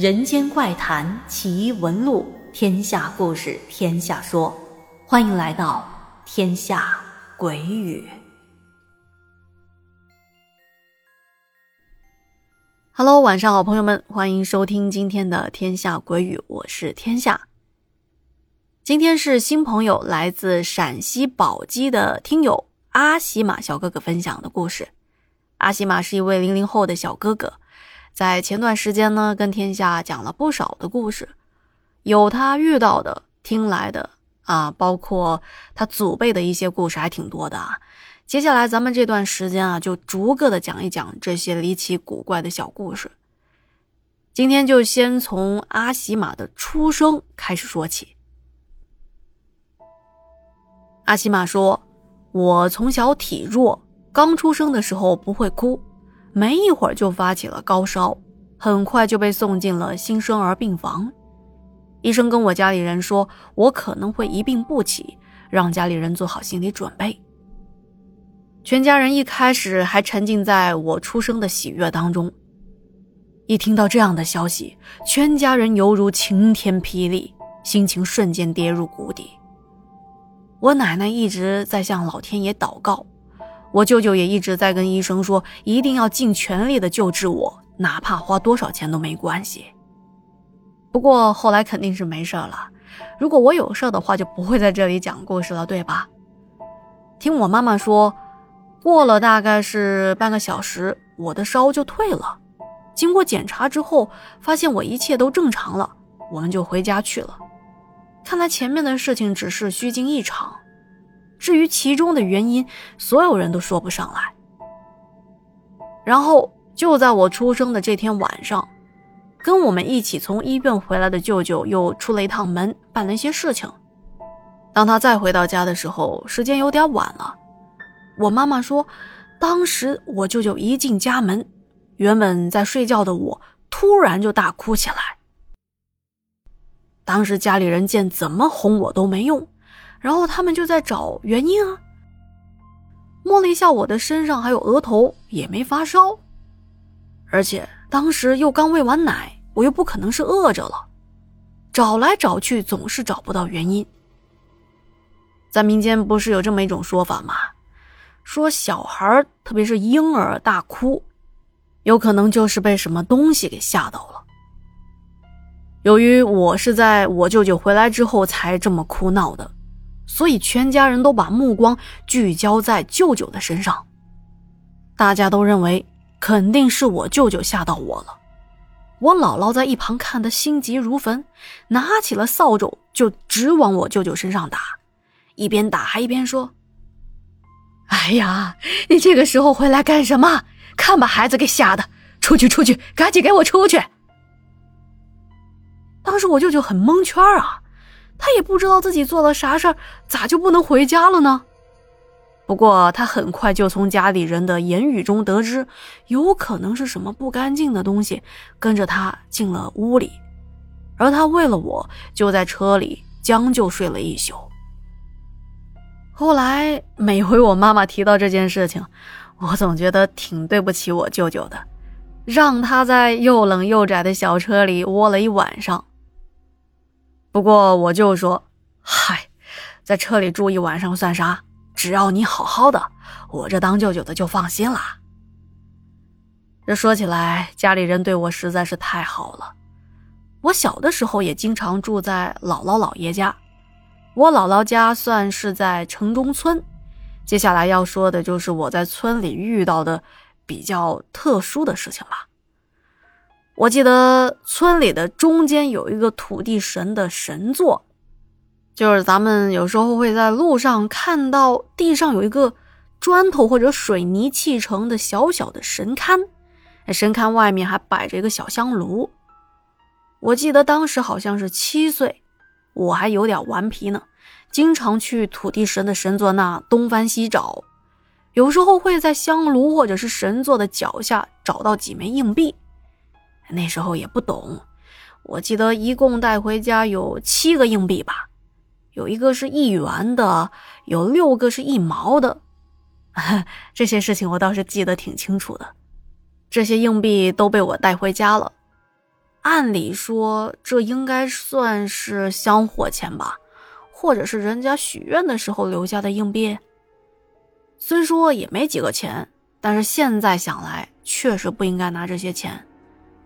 人间怪谈奇闻录，天下故事天下说，欢迎来到天下鬼语。Hello，晚上好，朋友们，欢迎收听今天的天下鬼语，我是天下。今天是新朋友来自陕西宝鸡的听友阿西玛小哥哥分享的故事。阿西玛是一位零零后的小哥哥。在前段时间呢，跟天下讲了不少的故事，有他遇到的、听来的啊，包括他祖辈的一些故事，还挺多的啊。接下来咱们这段时间啊，就逐个的讲一讲这些离奇古怪的小故事。今天就先从阿喜玛的出生开始说起。阿喜玛说：“我从小体弱，刚出生的时候不会哭。”没一会儿就发起了高烧，很快就被送进了新生儿病房。医生跟我家里人说，我可能会一病不起，让家里人做好心理准备。全家人一开始还沉浸在我出生的喜悦当中，一听到这样的消息，全家人犹如晴天霹雳，心情瞬间跌入谷底。我奶奶一直在向老天爷祷告。我舅舅也一直在跟医生说，一定要尽全力的救治我，哪怕花多少钱都没关系。不过后来肯定是没事了。如果我有事的话，就不会在这里讲故事了，对吧？听我妈妈说，过了大概是半个小时，我的烧就退了。经过检查之后，发现我一切都正常了，我们就回家去了。看来前面的事情只是虚惊一场。至于其中的原因，所有人都说不上来。然后就在我出生的这天晚上，跟我们一起从医院回来的舅舅又出了一趟门，办了一些事情。当他再回到家的时候，时间有点晚了。我妈妈说，当时我舅舅一进家门，原本在睡觉的我突然就大哭起来。当时家里人见怎么哄我都没用。然后他们就在找原因啊，摸了一下我的身上，还有额头，也没发烧，而且当时又刚喂完奶，我又不可能是饿着了，找来找去总是找不到原因。在民间不是有这么一种说法吗？说小孩特别是婴儿大哭，有可能就是被什么东西给吓到了。由于我是在我舅舅回来之后才这么哭闹的。所以，全家人都把目光聚焦在舅舅的身上，大家都认为肯定是我舅舅吓到我了。我姥姥在一旁看得心急如焚，拿起了扫帚就直往我舅舅身上打，一边打还一边说：“哎呀，你这个时候回来干什么？看把孩子给吓的！出去，出去，赶紧给我出去！”当时我舅舅很蒙圈啊。他也不知道自己做了啥事儿，咋就不能回家了呢？不过他很快就从家里人的言语中得知，有可能是什么不干净的东西跟着他进了屋里，而他为了我，就在车里将就睡了一宿。后来每回我妈妈提到这件事情，我总觉得挺对不起我舅舅的，让他在又冷又窄的小车里窝了一晚上。不过我就说，嗨，在车里住一晚上算啥？只要你好好的，我这当舅舅的就放心了。这说起来，家里人对我实在是太好了。我小的时候也经常住在姥姥姥爷家，我姥姥家算是在城中村。接下来要说的就是我在村里遇到的比较特殊的事情了。我记得村里的中间有一个土地神的神座，就是咱们有时候会在路上看到地上有一个砖头或者水泥砌成的小小的神龛，神龛外面还摆着一个小香炉。我记得当时好像是七岁，我还有点顽皮呢，经常去土地神的神座那东翻西找，有时候会在香炉或者是神座的脚下找到几枚硬币。那时候也不懂，我记得一共带回家有七个硬币吧，有一个是一元的，有六个是一毛的，这些事情我倒是记得挺清楚的。这些硬币都被我带回家了。按理说这应该算是香火钱吧，或者是人家许愿的时候留下的硬币。虽说也没几个钱，但是现在想来，确实不应该拿这些钱。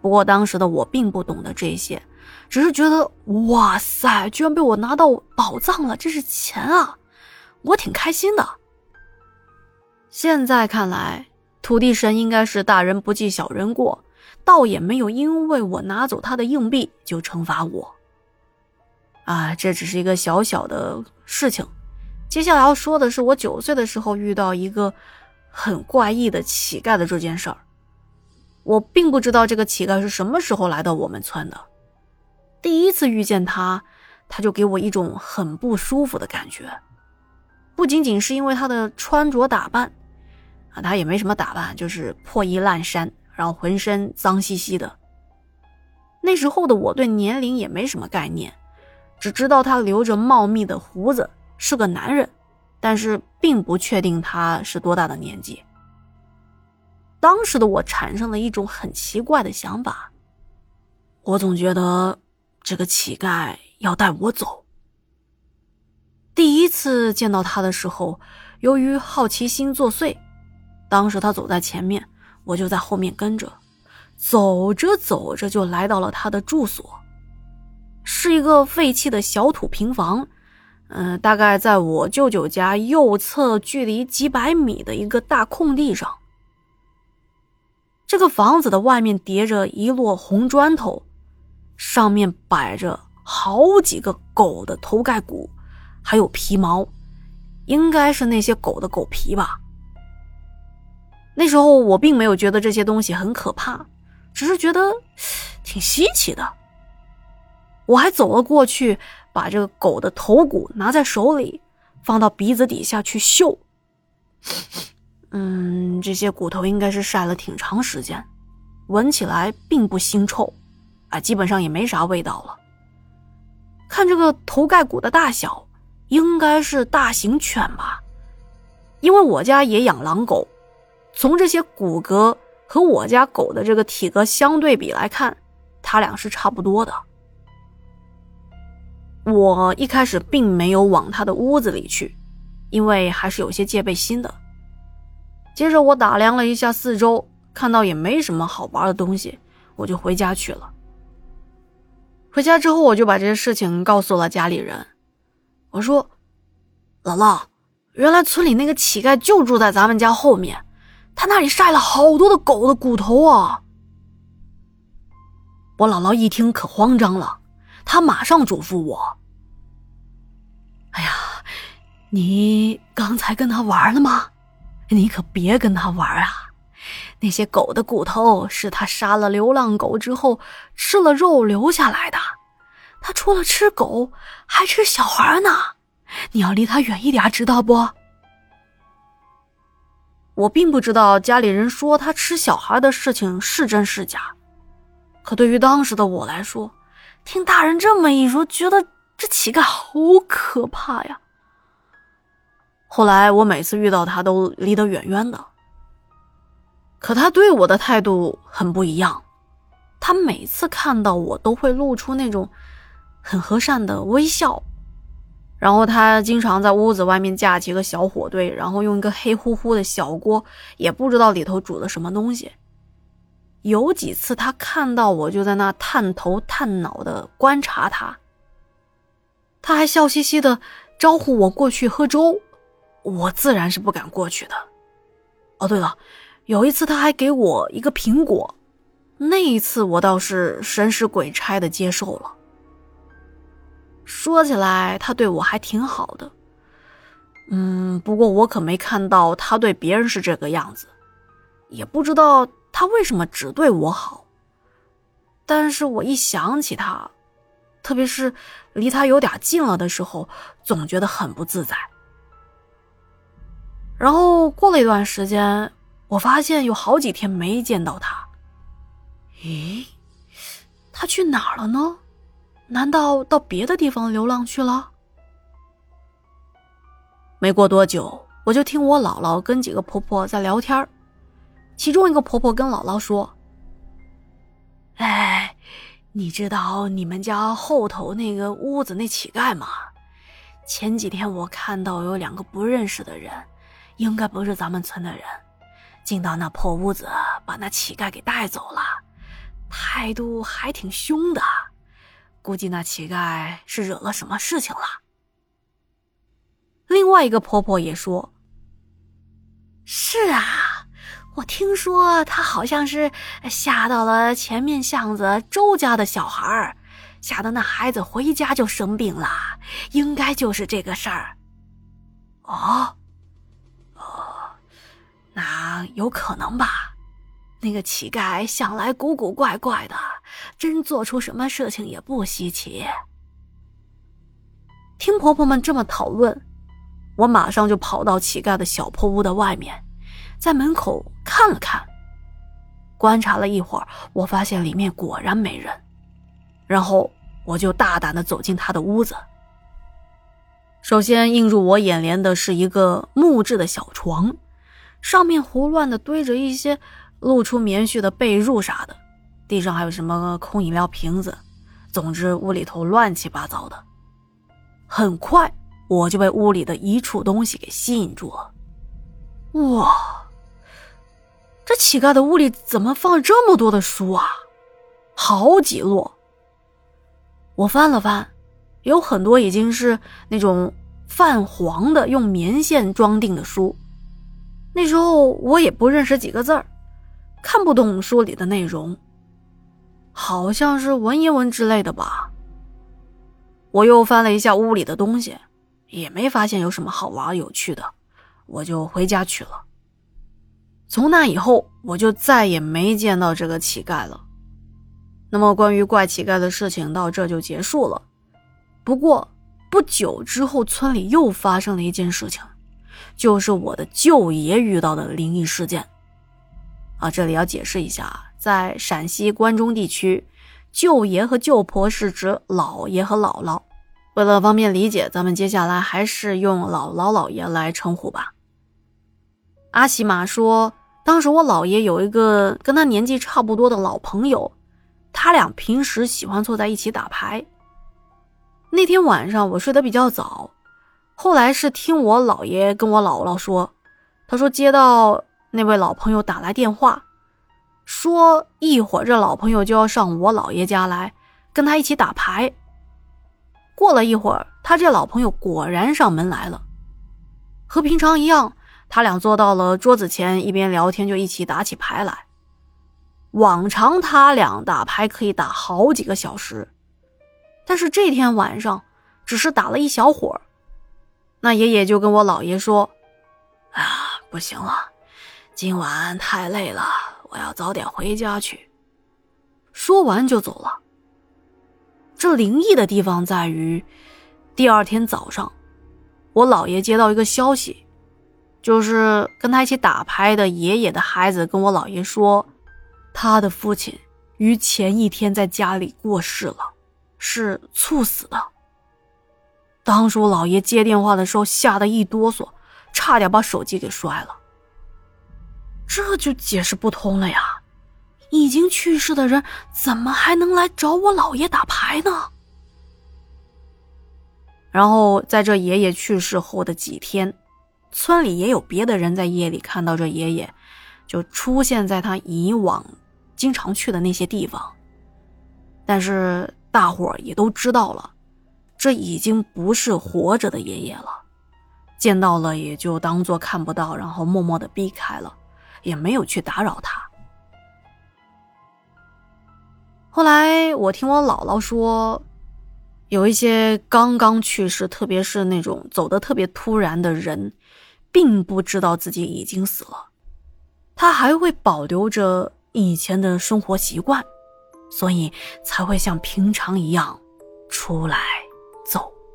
不过当时的我并不懂得这些，只是觉得哇塞，居然被我拿到宝藏了，这是钱啊！我挺开心的。现在看来，土地神应该是大人不计小人过，倒也没有因为我拿走他的硬币就惩罚我。啊，这只是一个小小的事情。接下来要说的是，我九岁的时候遇到一个很怪异的乞丐的这件事儿。我并不知道这个乞丐是什么时候来到我们村的。第一次遇见他，他就给我一种很不舒服的感觉。不仅仅是因为他的穿着打扮，啊，他也没什么打扮，就是破衣烂衫，然后浑身脏兮兮的。那时候的我对年龄也没什么概念，只知道他留着茂密的胡子，是个男人，但是并不确定他是多大的年纪。当时的我产生了一种很奇怪的想法，我总觉得这个乞丐要带我走。第一次见到他的时候，由于好奇心作祟，当时他走在前面，我就在后面跟着。走着走着，就来到了他的住所，是一个废弃的小土平房，嗯，大概在我舅舅家右侧，距离几百米的一个大空地上。这个房子的外面叠着一摞红砖头，上面摆着好几个狗的头盖骨。还有皮毛，应该是那些狗的狗皮吧。那时候我并没有觉得这些东西很可怕，只是觉得挺稀奇的。我还走了过去，把这个狗的头骨拿在手里，放到鼻子底下去嗅。嗯，这些骨头应该是晒了挺长时间，闻起来并不腥臭，啊，基本上也没啥味道了。看这个头盖骨的大小。应该是大型犬吧，因为我家也养狼狗，从这些骨骼和我家狗的这个体格相对比来看，它俩是差不多的。我一开始并没有往他的屋子里去，因为还是有些戒备心的。接着我打量了一下四周，看到也没什么好玩的东西，我就回家去了。回家之后，我就把这些事情告诉了家里人。我说：“姥姥，原来村里那个乞丐就住在咱们家后面，他那里晒了好多的狗的骨头啊！”我姥姥一听可慌张了，她马上嘱咐我：“哎呀，你刚才跟他玩了吗？你可别跟他玩啊！那些狗的骨头是他杀了流浪狗之后吃了肉留下来的。”他除了吃狗，还吃小孩呢。你要离他远一点，知道不？我并不知道家里人说他吃小孩的事情是真是假，可对于当时的我来说，听大人这么一说，觉得这乞丐好可怕呀。后来我每次遇到他都离得远远的，可他对我的态度很不一样，他每次看到我都会露出那种。很和善的微笑，然后他经常在屋子外面架起个小火堆，然后用一个黑乎乎的小锅，也不知道里头煮的什么东西。有几次他看到我就在那探头探脑的观察他，他还笑嘻嘻的招呼我过去喝粥，我自然是不敢过去的。哦，对了，有一次他还给我一个苹果，那一次我倒是神使鬼差的接受了。说起来，他对我还挺好的。嗯，不过我可没看到他对别人是这个样子，也不知道他为什么只对我好。但是我一想起他，特别是离他有点近了的时候，总觉得很不自在。然后过了一段时间，我发现有好几天没见到他。咦，他去哪儿了呢？难道到别的地方流浪去了？没过多久，我就听我姥姥跟几个婆婆在聊天其中一个婆婆跟姥姥说：“哎，你知道你们家后头那个屋子那乞丐吗？前几天我看到有两个不认识的人，应该不是咱们村的人，进到那破屋子，把那乞丐给带走了，态度还挺凶的，估计那乞丐是惹了什么事情了。另外一个婆婆也说：“是啊。”我听说他好像是吓到了前面巷子周家的小孩儿，吓得那孩子回家就生病了，应该就是这个事儿。哦，哦，那有可能吧？那个乞丐向来古古怪怪的，真做出什么事情也不稀奇。听婆婆们这么讨论，我马上就跑到乞丐的小破屋的外面。在门口看了看，观察了一会儿，我发现里面果然没人，然后我就大胆的走进他的屋子。首先映入我眼帘的是一个木质的小床，上面胡乱的堆着一些露出棉絮的被褥啥的，地上还有什么空饮料瓶子，总之屋里头乱七八糟的。很快我就被屋里的一处东西给吸引住了，哇！这乞丐的屋里怎么放这么多的书啊？好几摞。我翻了翻，有很多已经是那种泛黄的，用棉线装订的书。那时候我也不认识几个字儿，看不懂书里的内容，好像是文言文之类的吧。我又翻了一下屋里的东西，也没发现有什么好玩有趣的，我就回家去了。从那以后，我就再也没见到这个乞丐了。那么，关于怪乞丐的事情到这就结束了。不过，不久之后，村里又发生了一件事情，就是我的舅爷遇到的灵异事件。啊，这里要解释一下，在陕西关中地区，舅爷和舅婆是指姥爷和姥姥。为了方便理解，咱们接下来还是用姥姥姥爷来称呼吧。阿喜玛说。当时我姥爷有一个跟他年纪差不多的老朋友，他俩平时喜欢坐在一起打牌。那天晚上我睡得比较早，后来是听我姥爷跟我姥姥说，他说接到那位老朋友打来电话，说一会儿这老朋友就要上我姥爷家来跟他一起打牌。过了一会儿，他这老朋友果然上门来了，和平常一样。他俩坐到了桌子前，一边聊天就一起打起牌来。往常他俩打牌可以打好几个小时，但是这天晚上只是打了一小会儿。那爷爷就跟我姥爷说：“啊，不行了，今晚太累了，我要早点回家去。”说完就走了。这灵异的地方在于，第二天早上，我姥爷接到一个消息。就是跟他一起打牌的爷爷的孩子跟我姥爷说，他的父亲于前一天在家里过世了，是猝死的。当时我姥爷接电话的时候吓得一哆嗦，差点把手机给摔了。这就解释不通了呀，已经去世的人怎么还能来找我姥爷打牌呢？然后在这爷爷去世后的几天。村里也有别的人在夜里看到这爷爷，就出现在他以往经常去的那些地方。但是大伙儿也都知道了，这已经不是活着的爷爷了，见到了也就当做看不到，然后默默的避开了，也没有去打扰他。后来我听我姥姥说，有一些刚刚去世，特别是那种走的特别突然的人。并不知道自己已经死了，他还会保留着以前的生活习惯，所以才会像平常一样出来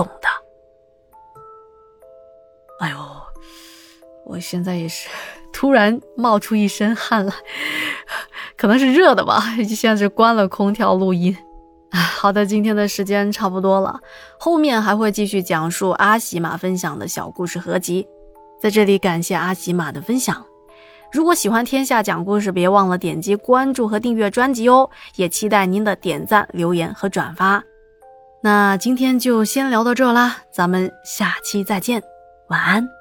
动的。哎呦，我现在也是 突然冒出一身汗来，可能是热的吧。现在是关了空调录音。好的，今天的时间差不多了，后面还会继续讲述阿喜玛分享的小故事合集。在这里感谢阿喜玛的分享，如果喜欢天下讲故事，别忘了点击关注和订阅专辑哦，也期待您的点赞、留言和转发。那今天就先聊到这啦，咱们下期再见，晚安。